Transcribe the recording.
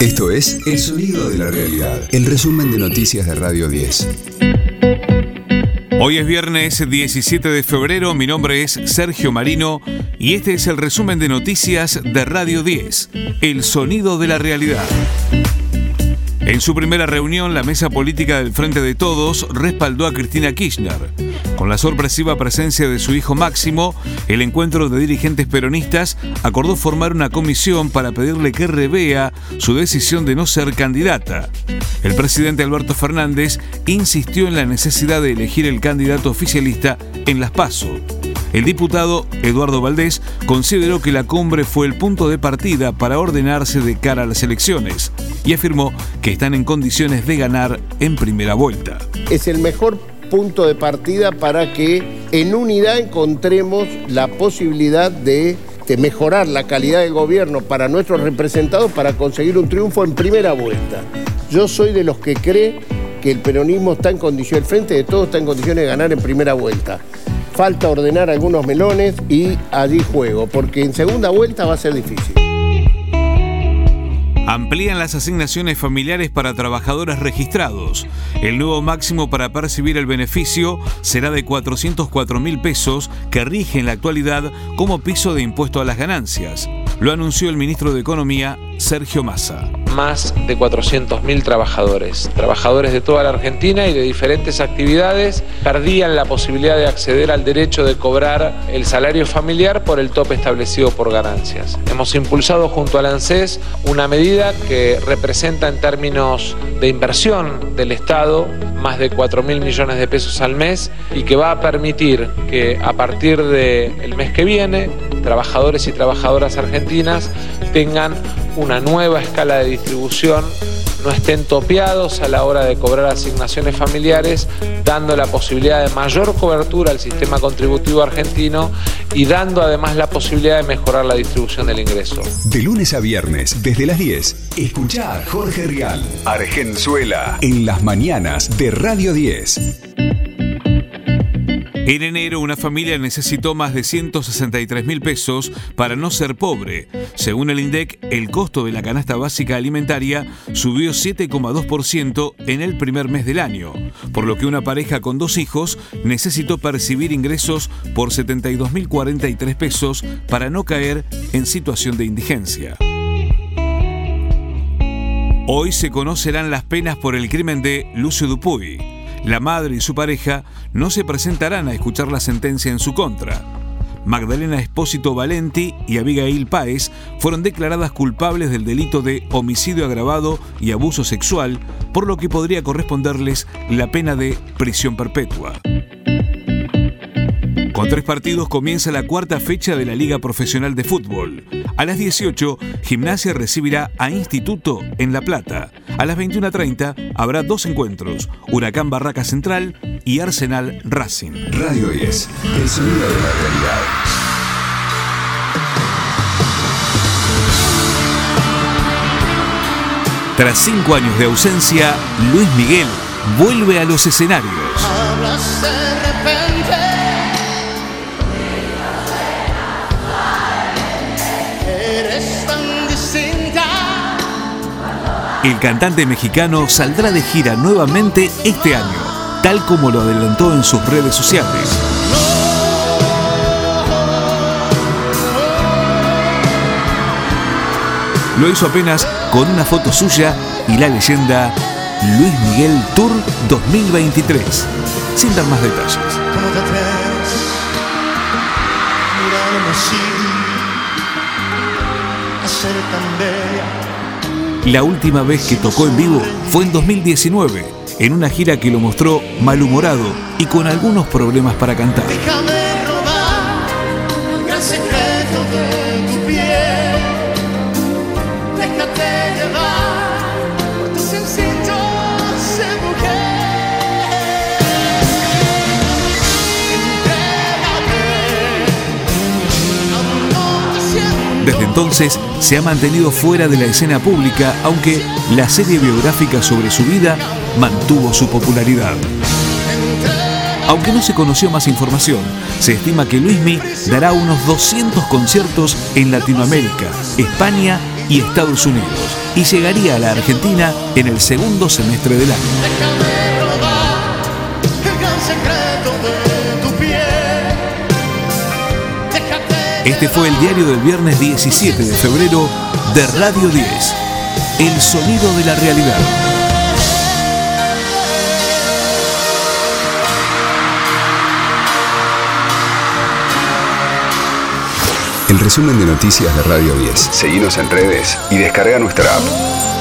Esto es El Sonido de la Realidad, el resumen de noticias de Radio 10. Hoy es viernes 17 de febrero, mi nombre es Sergio Marino y este es el resumen de noticias de Radio 10, El Sonido de la Realidad. En su primera reunión, la mesa política del Frente de Todos respaldó a Cristina Kirchner. Con la sorpresiva presencia de su hijo Máximo, el encuentro de dirigentes peronistas acordó formar una comisión para pedirle que revea su decisión de no ser candidata. El presidente Alberto Fernández insistió en la necesidad de elegir el candidato oficialista en las PASO. El diputado Eduardo Valdés consideró que la cumbre fue el punto de partida para ordenarse de cara a las elecciones y afirmó que están en condiciones de ganar en primera vuelta. Es el mejor punto de partida para que en unidad encontremos la posibilidad de, mejorar la calidad del gobierno para nuestros representados para conseguir un triunfo en primera vuelta. Yo soy de los que cree que el peronismo está en condiciones, el frente de todos está en condiciones de ganar en primera vuelta falta ordenar algunos melones y allí juego, porque en segunda vuelta va a ser difícil. Amplían las asignaciones familiares para trabajadores registrados. El nuevo máximo para percibir el beneficio será de 404 mil pesos, que rige en la actualidad como piso de impuesto a las ganancias. Lo anunció el ministro de Economía, Sergio Massa más de 400.000 trabajadores, trabajadores de toda la Argentina y de diferentes actividades, perdían la posibilidad de acceder al derecho de cobrar el salario familiar por el tope establecido por ganancias. Hemos impulsado junto al ANSES una medida que representa en términos de inversión del Estado más de 4 mil millones de pesos al mes y que va a permitir que a partir del mes que viene, trabajadores y trabajadoras argentinas tengan una nueva escala de distribución, no estén topeados a la hora de cobrar asignaciones familiares, dando la posibilidad de mayor cobertura al sistema contributivo argentino y dando además la posibilidad de mejorar la distribución del ingreso. De lunes a viernes, desde las 10, escucha a Jorge Rial, Argenzuela, en las mañanas de Radio 10. En enero una familia necesitó más de 163 mil pesos para no ser pobre. Según el INDEC, el costo de la canasta básica alimentaria subió 7,2% en el primer mes del año, por lo que una pareja con dos hijos necesitó percibir ingresos por 72.043 pesos para no caer en situación de indigencia. Hoy se conocerán las penas por el crimen de Lucio Dupuy. La madre y su pareja no se presentarán a escuchar la sentencia en su contra. Magdalena Espósito Valenti y Abigail Páez fueron declaradas culpables del delito de homicidio agravado y abuso sexual, por lo que podría corresponderles la pena de prisión perpetua. Con tres partidos comienza la cuarta fecha de la Liga Profesional de Fútbol. A las 18, Gimnasia recibirá a Instituto en La Plata. A las 21.30 habrá dos encuentros, Huracán Barraca Central y Arsenal Racing. Radio 10, el sonido de la realidad. Tras cinco años de ausencia, Luis Miguel vuelve a los escenarios. El cantante mexicano saldrá de gira nuevamente este año, tal como lo adelantó en sus redes sociales. Lo hizo apenas con una foto suya y la leyenda Luis Miguel Tour 2023, sin dar más detalles. La última vez que tocó en vivo fue en 2019, en una gira que lo mostró malhumorado y con algunos problemas para cantar. Desde entonces se ha mantenido fuera de la escena pública, aunque la serie biográfica sobre su vida mantuvo su popularidad. Aunque no se conoció más información, se estima que Luismi dará unos 200 conciertos en Latinoamérica, España y Estados Unidos y llegaría a la Argentina en el segundo semestre del año. Este fue el diario del viernes 17 de febrero de Radio 10, El Sonido de la Realidad. El resumen de noticias de Radio 10. Seguimos en redes y descarga nuestra app.